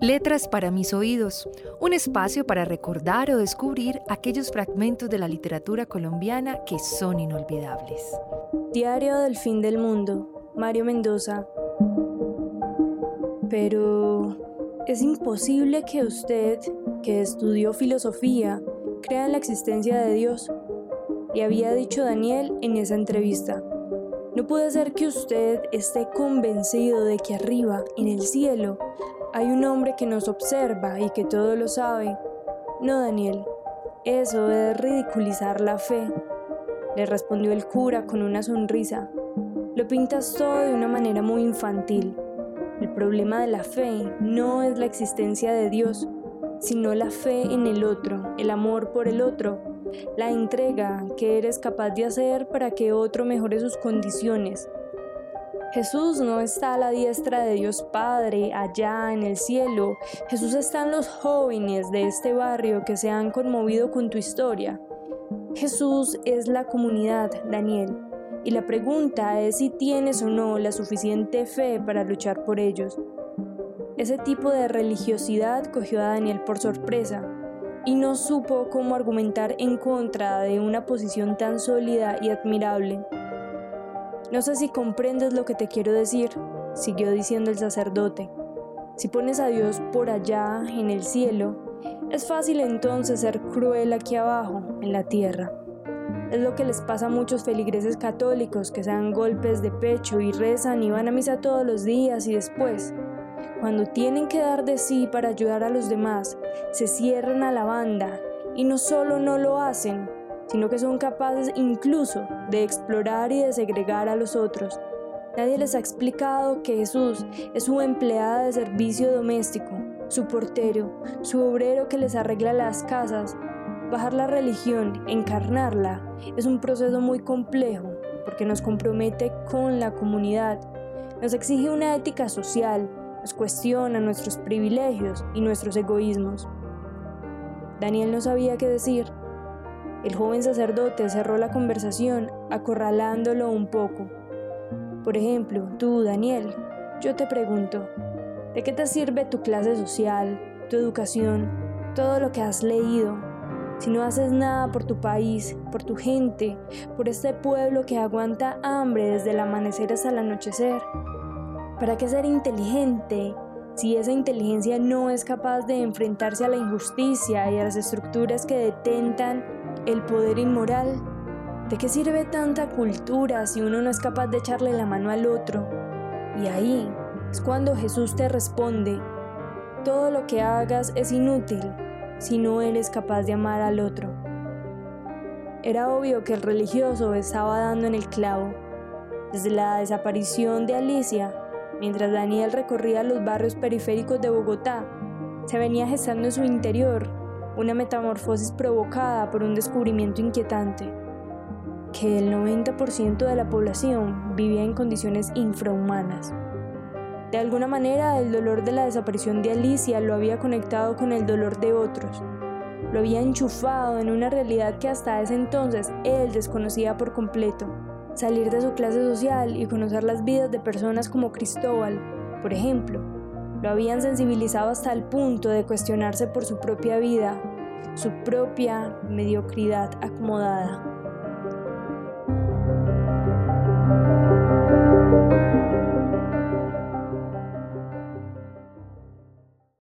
Letras para mis oídos, un espacio para recordar o descubrir aquellos fragmentos de la literatura colombiana que son inolvidables. Diario del fin del mundo, Mario Mendoza. Pero es imposible que usted, que estudió filosofía, crea en la existencia de Dios, le había dicho Daniel en esa entrevista. No puede ser que usted esté convencido de que arriba, en el cielo, hay un hombre que nos observa y que todo lo sabe. No, Daniel, eso es ridiculizar la fe, le respondió el cura con una sonrisa. Lo pintas todo de una manera muy infantil. El problema de la fe no es la existencia de Dios, sino la fe en el otro, el amor por el otro, la entrega que eres capaz de hacer para que otro mejore sus condiciones, Jesús no está a la diestra de Dios Padre allá en el cielo. Jesús está en los jóvenes de este barrio que se han conmovido con tu historia. Jesús es la comunidad, Daniel. Y la pregunta es si tienes o no la suficiente fe para luchar por ellos. Ese tipo de religiosidad cogió a Daniel por sorpresa y no supo cómo argumentar en contra de una posición tan sólida y admirable. No sé si comprendes lo que te quiero decir, siguió diciendo el sacerdote. Si pones a Dios por allá, en el cielo, es fácil entonces ser cruel aquí abajo, en la tierra. Es lo que les pasa a muchos feligreses católicos que se dan golpes de pecho y rezan y van a misa todos los días y después, cuando tienen que dar de sí para ayudar a los demás, se cierran a la banda y no solo no lo hacen, sino que son capaces incluso de explorar y de segregar a los otros. Nadie les ha explicado que Jesús es su empleada de servicio doméstico, su portero, su obrero que les arregla las casas. Bajar la religión, encarnarla, es un proceso muy complejo porque nos compromete con la comunidad, nos exige una ética social, nos cuestiona nuestros privilegios y nuestros egoísmos. Daniel no sabía qué decir, el joven sacerdote cerró la conversación acorralándolo un poco. Por ejemplo, tú, Daniel, yo te pregunto, ¿de qué te sirve tu clase social, tu educación, todo lo que has leído, si no haces nada por tu país, por tu gente, por este pueblo que aguanta hambre desde el amanecer hasta el anochecer? ¿Para qué ser inteligente si esa inteligencia no es capaz de enfrentarse a la injusticia y a las estructuras que detentan el poder inmoral. ¿De qué sirve tanta cultura si uno no es capaz de echarle la mano al otro? Y ahí es cuando Jesús te responde, todo lo que hagas es inútil si no eres capaz de amar al otro. Era obvio que el religioso estaba dando en el clavo. Desde la desaparición de Alicia, mientras Daniel recorría los barrios periféricos de Bogotá, se venía gestando en su interior una metamorfosis provocada por un descubrimiento inquietante, que el 90% de la población vivía en condiciones infrahumanas. De alguna manera, el dolor de la desaparición de Alicia lo había conectado con el dolor de otros. Lo había enchufado en una realidad que hasta ese entonces él desconocía por completo. Salir de su clase social y conocer las vidas de personas como Cristóbal, por ejemplo, lo habían sensibilizado hasta el punto de cuestionarse por su propia vida, su propia mediocridad acomodada.